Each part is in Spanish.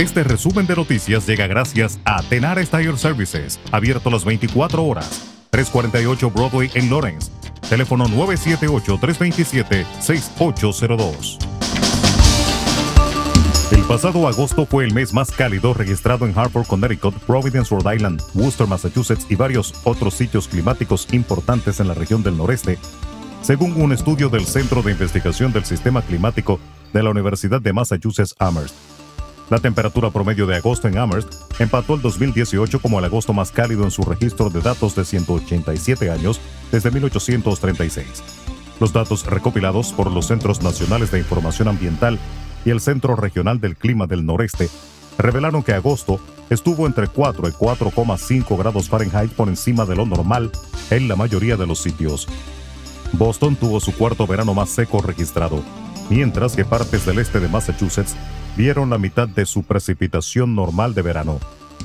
Este resumen de noticias llega gracias a Tenar Tire Services, abierto las 24 horas. 348 Broadway en Lawrence. Teléfono 978-327-6802. El pasado agosto fue el mes más cálido registrado en Hartford, Connecticut, Providence, Rhode Island, Worcester, Massachusetts y varios otros sitios climáticos importantes en la región del noreste, según un estudio del Centro de Investigación del Sistema Climático de la Universidad de Massachusetts Amherst. La temperatura promedio de agosto en Amherst empató el 2018 como el agosto más cálido en su registro de datos de 187 años desde 1836. Los datos recopilados por los Centros Nacionales de Información Ambiental y el Centro Regional del Clima del Noreste revelaron que agosto estuvo entre 4 y 4,5 grados Fahrenheit por encima de lo normal en la mayoría de los sitios. Boston tuvo su cuarto verano más seco registrado, mientras que partes del este de Massachusetts vieron la mitad de su precipitación normal de verano.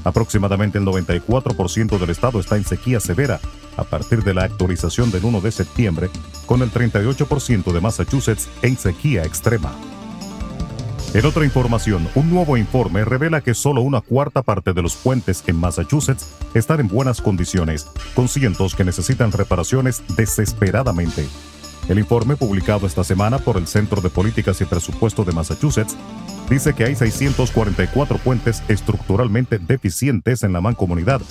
Aproximadamente el 94% del estado está en sequía severa a partir de la actualización del 1 de septiembre, con el 38% de Massachusetts en sequía extrema. En otra información, un nuevo informe revela que solo una cuarta parte de los puentes en Massachusetts están en buenas condiciones, con cientos que necesitan reparaciones desesperadamente. El informe publicado esta semana por el Centro de Políticas y Presupuesto de Massachusetts dice que hay 644 puentes estructuralmente deficientes en la mancomunidad,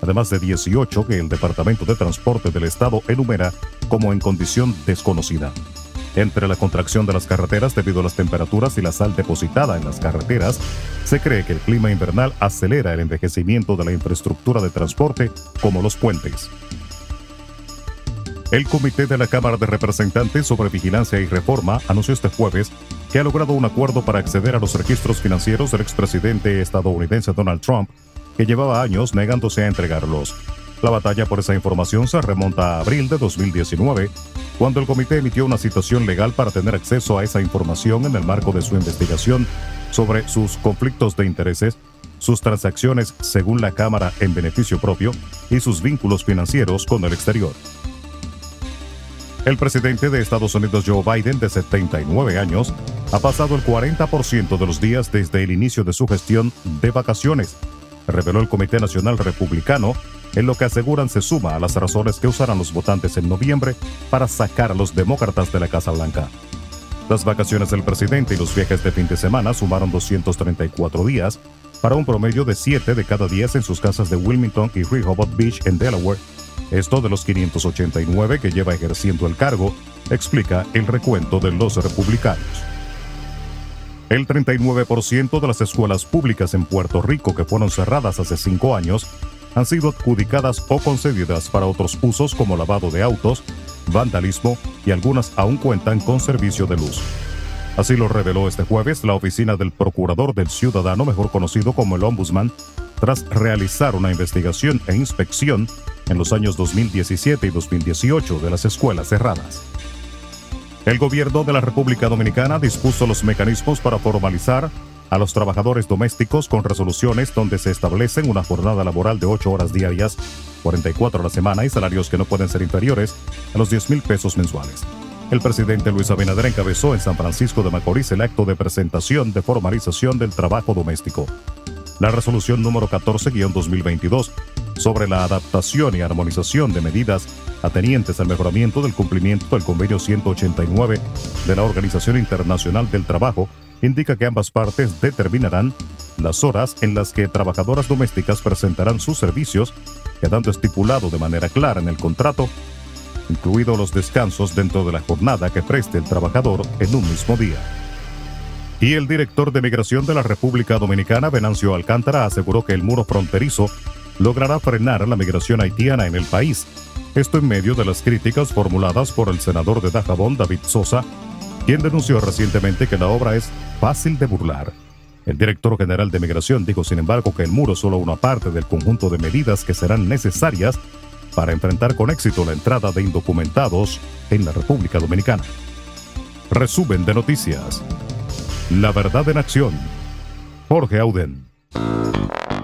además de 18 que el Departamento de Transporte del Estado enumera como en condición desconocida. Entre la contracción de las carreteras debido a las temperaturas y la sal depositada en las carreteras, se cree que el clima invernal acelera el envejecimiento de la infraestructura de transporte, como los puentes. El Comité de la Cámara de Representantes sobre Vigilancia y Reforma anunció este jueves que ha logrado un acuerdo para acceder a los registros financieros del expresidente estadounidense Donald Trump, que llevaba años negándose a entregarlos. La batalla por esa información se remonta a abril de 2019, cuando el comité emitió una citación legal para tener acceso a esa información en el marco de su investigación sobre sus conflictos de intereses, sus transacciones según la Cámara en beneficio propio y sus vínculos financieros con el exterior. El presidente de Estados Unidos Joe Biden, de 79 años, ha pasado el 40% de los días desde el inicio de su gestión de vacaciones, reveló el Comité Nacional Republicano, en lo que aseguran se suma a las razones que usarán los votantes en noviembre para sacar a los demócratas de la Casa Blanca. Las vacaciones del presidente y los viajes de fin de semana sumaron 234 días, para un promedio de 7 de cada 10 en sus casas de Wilmington y Rehoboth Beach en Delaware, esto de los 589 que lleva ejerciendo el cargo, explica el recuento de los republicanos. El 39% de las escuelas públicas en Puerto Rico que fueron cerradas hace cinco años han sido adjudicadas o concedidas para otros usos como lavado de autos, vandalismo y algunas aún cuentan con servicio de luz. Así lo reveló este jueves la oficina del Procurador del Ciudadano, mejor conocido como el Ombudsman, tras realizar una investigación e inspección en los años 2017 y 2018 de las escuelas cerradas. El gobierno de la República Dominicana dispuso los mecanismos para formalizar a los trabajadores domésticos con resoluciones donde se establecen una jornada laboral de 8 horas diarias, 44 a la semana y salarios que no pueden ser inferiores a los 10 mil pesos mensuales. El presidente Luis Abinader encabezó en San Francisco de Macorís el acto de presentación de formalización del trabajo doméstico. La resolución número 14-2022 sobre la adaptación y armonización de medidas atenientes al mejoramiento del cumplimiento del convenio 189 de la Organización Internacional del Trabajo indica que ambas partes determinarán las horas en las que trabajadoras domésticas presentarán sus servicios, quedando estipulado de manera clara en el contrato, incluidos los descansos dentro de la jornada que preste el trabajador en un mismo día. Y el director de Migración de la República Dominicana, Venancio Alcántara, aseguró que el muro fronterizo logrará frenar la migración haitiana en el país. Esto en medio de las críticas formuladas por el senador de Dajabón, David Sosa, quien denunció recientemente que la obra es fácil de burlar. El director general de Migración dijo, sin embargo, que el muro es solo una parte del conjunto de medidas que serán necesarias para enfrentar con éxito la entrada de indocumentados en la República Dominicana. Resumen de noticias. La verdad en acción. Jorge Auden.